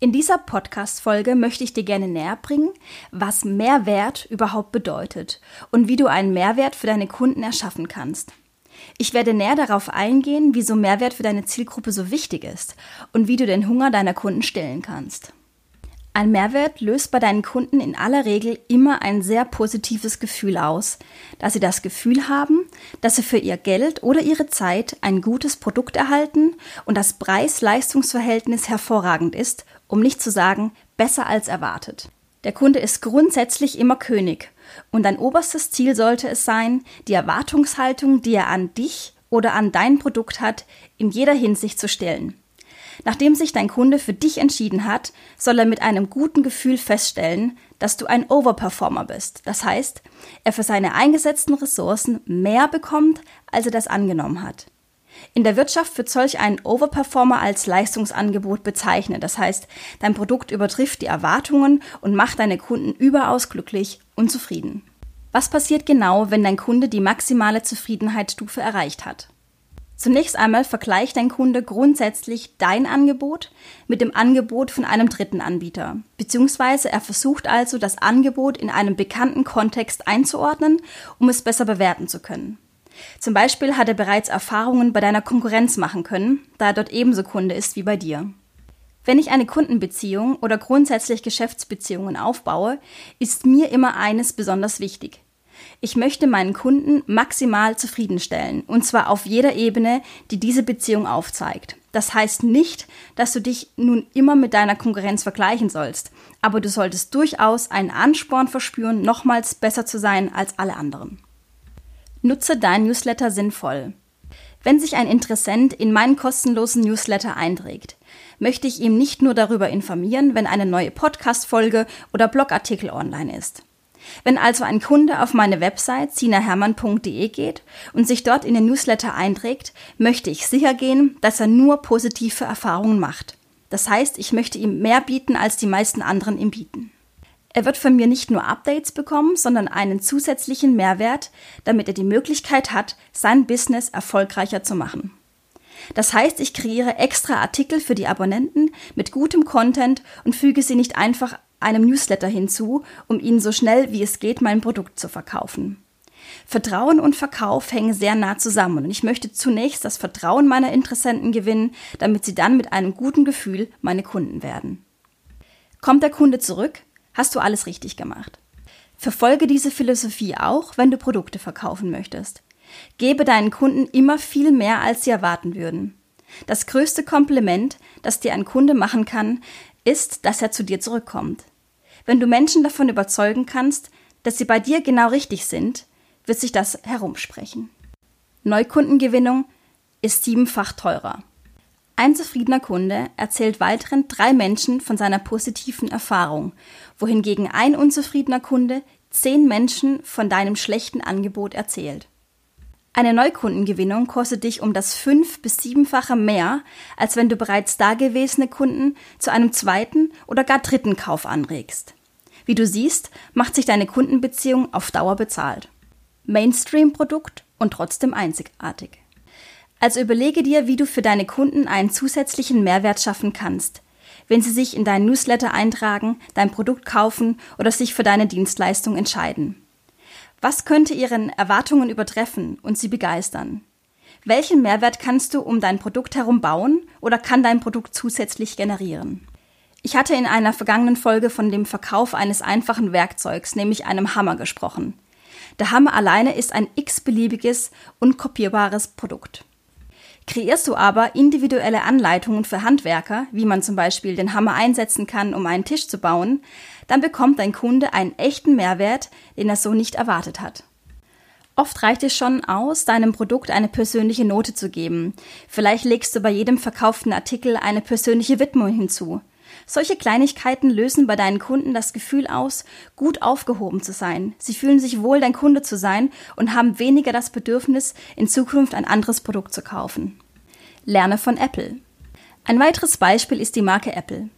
In dieser Podcast-Folge möchte ich dir gerne näher bringen, was Mehrwert überhaupt bedeutet und wie du einen Mehrwert für deine Kunden erschaffen kannst. Ich werde näher darauf eingehen, wieso Mehrwert für deine Zielgruppe so wichtig ist und wie du den Hunger deiner Kunden stillen kannst. Ein Mehrwert löst bei deinen Kunden in aller Regel immer ein sehr positives Gefühl aus, da sie das Gefühl haben, dass sie für ihr Geld oder ihre Zeit ein gutes Produkt erhalten und das Preis-Leistungs-Verhältnis hervorragend ist um nicht zu sagen besser als erwartet. Der Kunde ist grundsätzlich immer König und dein oberstes Ziel sollte es sein, die Erwartungshaltung, die er an dich oder an dein Produkt hat, in jeder Hinsicht zu stellen. Nachdem sich dein Kunde für dich entschieden hat, soll er mit einem guten Gefühl feststellen, dass du ein Overperformer bist. Das heißt, er für seine eingesetzten Ressourcen mehr bekommt, als er das angenommen hat. In der Wirtschaft wird solch ein Overperformer als Leistungsangebot bezeichnet. Das heißt, dein Produkt übertrifft die Erwartungen und macht deine Kunden überaus glücklich und zufrieden. Was passiert genau, wenn dein Kunde die maximale Zufriedenheitsstufe erreicht hat? Zunächst einmal vergleicht dein Kunde grundsätzlich dein Angebot mit dem Angebot von einem dritten Anbieter, beziehungsweise er versucht also, das Angebot in einem bekannten Kontext einzuordnen, um es besser bewerten zu können. Zum Beispiel hat er bereits Erfahrungen bei deiner Konkurrenz machen können, da er dort ebenso Kunde ist wie bei dir. Wenn ich eine Kundenbeziehung oder grundsätzlich Geschäftsbeziehungen aufbaue, ist mir immer eines besonders wichtig. Ich möchte meinen Kunden maximal zufriedenstellen, und zwar auf jeder Ebene, die diese Beziehung aufzeigt. Das heißt nicht, dass du dich nun immer mit deiner Konkurrenz vergleichen sollst, aber du solltest durchaus einen Ansporn verspüren, nochmals besser zu sein als alle anderen. Nutze dein Newsletter sinnvoll. Wenn sich ein Interessent in meinen kostenlosen Newsletter einträgt, möchte ich ihm nicht nur darüber informieren, wenn eine neue Podcast-Folge oder Blogartikel online ist. Wenn also ein Kunde auf meine Website sinahermann.de geht und sich dort in den Newsletter einträgt, möchte ich sicher gehen, dass er nur positive Erfahrungen macht. Das heißt, ich möchte ihm mehr bieten, als die meisten anderen ihm bieten. Er wird von mir nicht nur Updates bekommen, sondern einen zusätzlichen Mehrwert, damit er die Möglichkeit hat, sein Business erfolgreicher zu machen. Das heißt, ich kreiere extra Artikel für die Abonnenten mit gutem Content und füge sie nicht einfach einem Newsletter hinzu, um ihnen so schnell wie es geht mein Produkt zu verkaufen. Vertrauen und Verkauf hängen sehr nah zusammen und ich möchte zunächst das Vertrauen meiner Interessenten gewinnen, damit sie dann mit einem guten Gefühl meine Kunden werden. Kommt der Kunde zurück, hast du alles richtig gemacht. Verfolge diese Philosophie auch, wenn du Produkte verkaufen möchtest. Gebe deinen Kunden immer viel mehr, als sie erwarten würden. Das größte Kompliment, das dir ein Kunde machen kann, ist, dass er zu dir zurückkommt. Wenn du Menschen davon überzeugen kannst, dass sie bei dir genau richtig sind, wird sich das herumsprechen. Neukundengewinnung ist siebenfach teurer. Ein zufriedener Kunde erzählt weiteren drei Menschen von seiner positiven Erfahrung, wohingegen ein unzufriedener Kunde zehn Menschen von deinem schlechten Angebot erzählt. Eine Neukundengewinnung kostet dich um das fünf- bis siebenfache mehr, als wenn du bereits dagewesene Kunden zu einem zweiten oder gar dritten Kauf anregst. Wie du siehst, macht sich deine Kundenbeziehung auf Dauer bezahlt. Mainstream-Produkt und trotzdem einzigartig. Also überlege dir, wie du für deine Kunden einen zusätzlichen Mehrwert schaffen kannst, wenn sie sich in deinen Newsletter eintragen, dein Produkt kaufen oder sich für deine Dienstleistung entscheiden. Was könnte ihren Erwartungen übertreffen und sie begeistern? Welchen Mehrwert kannst du um dein Produkt herum bauen oder kann dein Produkt zusätzlich generieren? Ich hatte in einer vergangenen Folge von dem Verkauf eines einfachen Werkzeugs, nämlich einem Hammer, gesprochen. Der Hammer alleine ist ein x-beliebiges, unkopierbares Produkt. Kreierst du aber individuelle Anleitungen für Handwerker, wie man zum Beispiel den Hammer einsetzen kann, um einen Tisch zu bauen, dann bekommt dein Kunde einen echten Mehrwert, den er so nicht erwartet hat. Oft reicht es schon aus, deinem Produkt eine persönliche Note zu geben. Vielleicht legst du bei jedem verkauften Artikel eine persönliche Widmung hinzu. Solche Kleinigkeiten lösen bei deinen Kunden das Gefühl aus, gut aufgehoben zu sein. Sie fühlen sich wohl, dein Kunde zu sein und haben weniger das Bedürfnis, in Zukunft ein anderes Produkt zu kaufen. Lerne von Apple. Ein weiteres Beispiel ist die Marke Apple.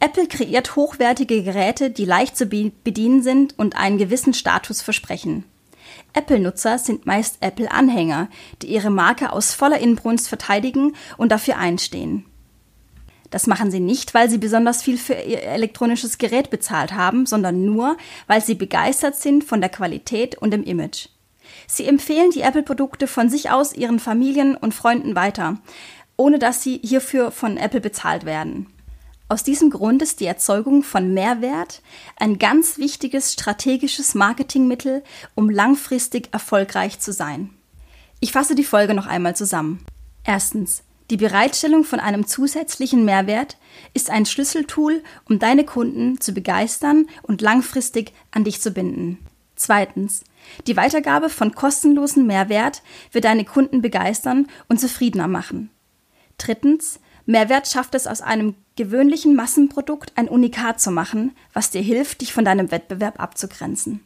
Apple kreiert hochwertige Geräte, die leicht zu bedienen sind und einen gewissen Status versprechen. Apple-Nutzer sind meist Apple-Anhänger, die ihre Marke aus voller Inbrunst verteidigen und dafür einstehen. Das machen sie nicht, weil sie besonders viel für ihr elektronisches Gerät bezahlt haben, sondern nur, weil sie begeistert sind von der Qualität und dem Image. Sie empfehlen die Apple-Produkte von sich aus ihren Familien und Freunden weiter, ohne dass sie hierfür von Apple bezahlt werden. Aus diesem Grund ist die Erzeugung von Mehrwert ein ganz wichtiges strategisches Marketingmittel, um langfristig erfolgreich zu sein. Ich fasse die Folge noch einmal zusammen. Erstens. Die Bereitstellung von einem zusätzlichen Mehrwert ist ein Schlüsseltool, um deine Kunden zu begeistern und langfristig an dich zu binden. Zweitens. Die Weitergabe von kostenlosen Mehrwert wird deine Kunden begeistern und zufriedener machen. Drittens. Mehrwert schafft es aus einem gewöhnlichen Massenprodukt ein Unikat zu machen, was dir hilft, dich von deinem Wettbewerb abzugrenzen.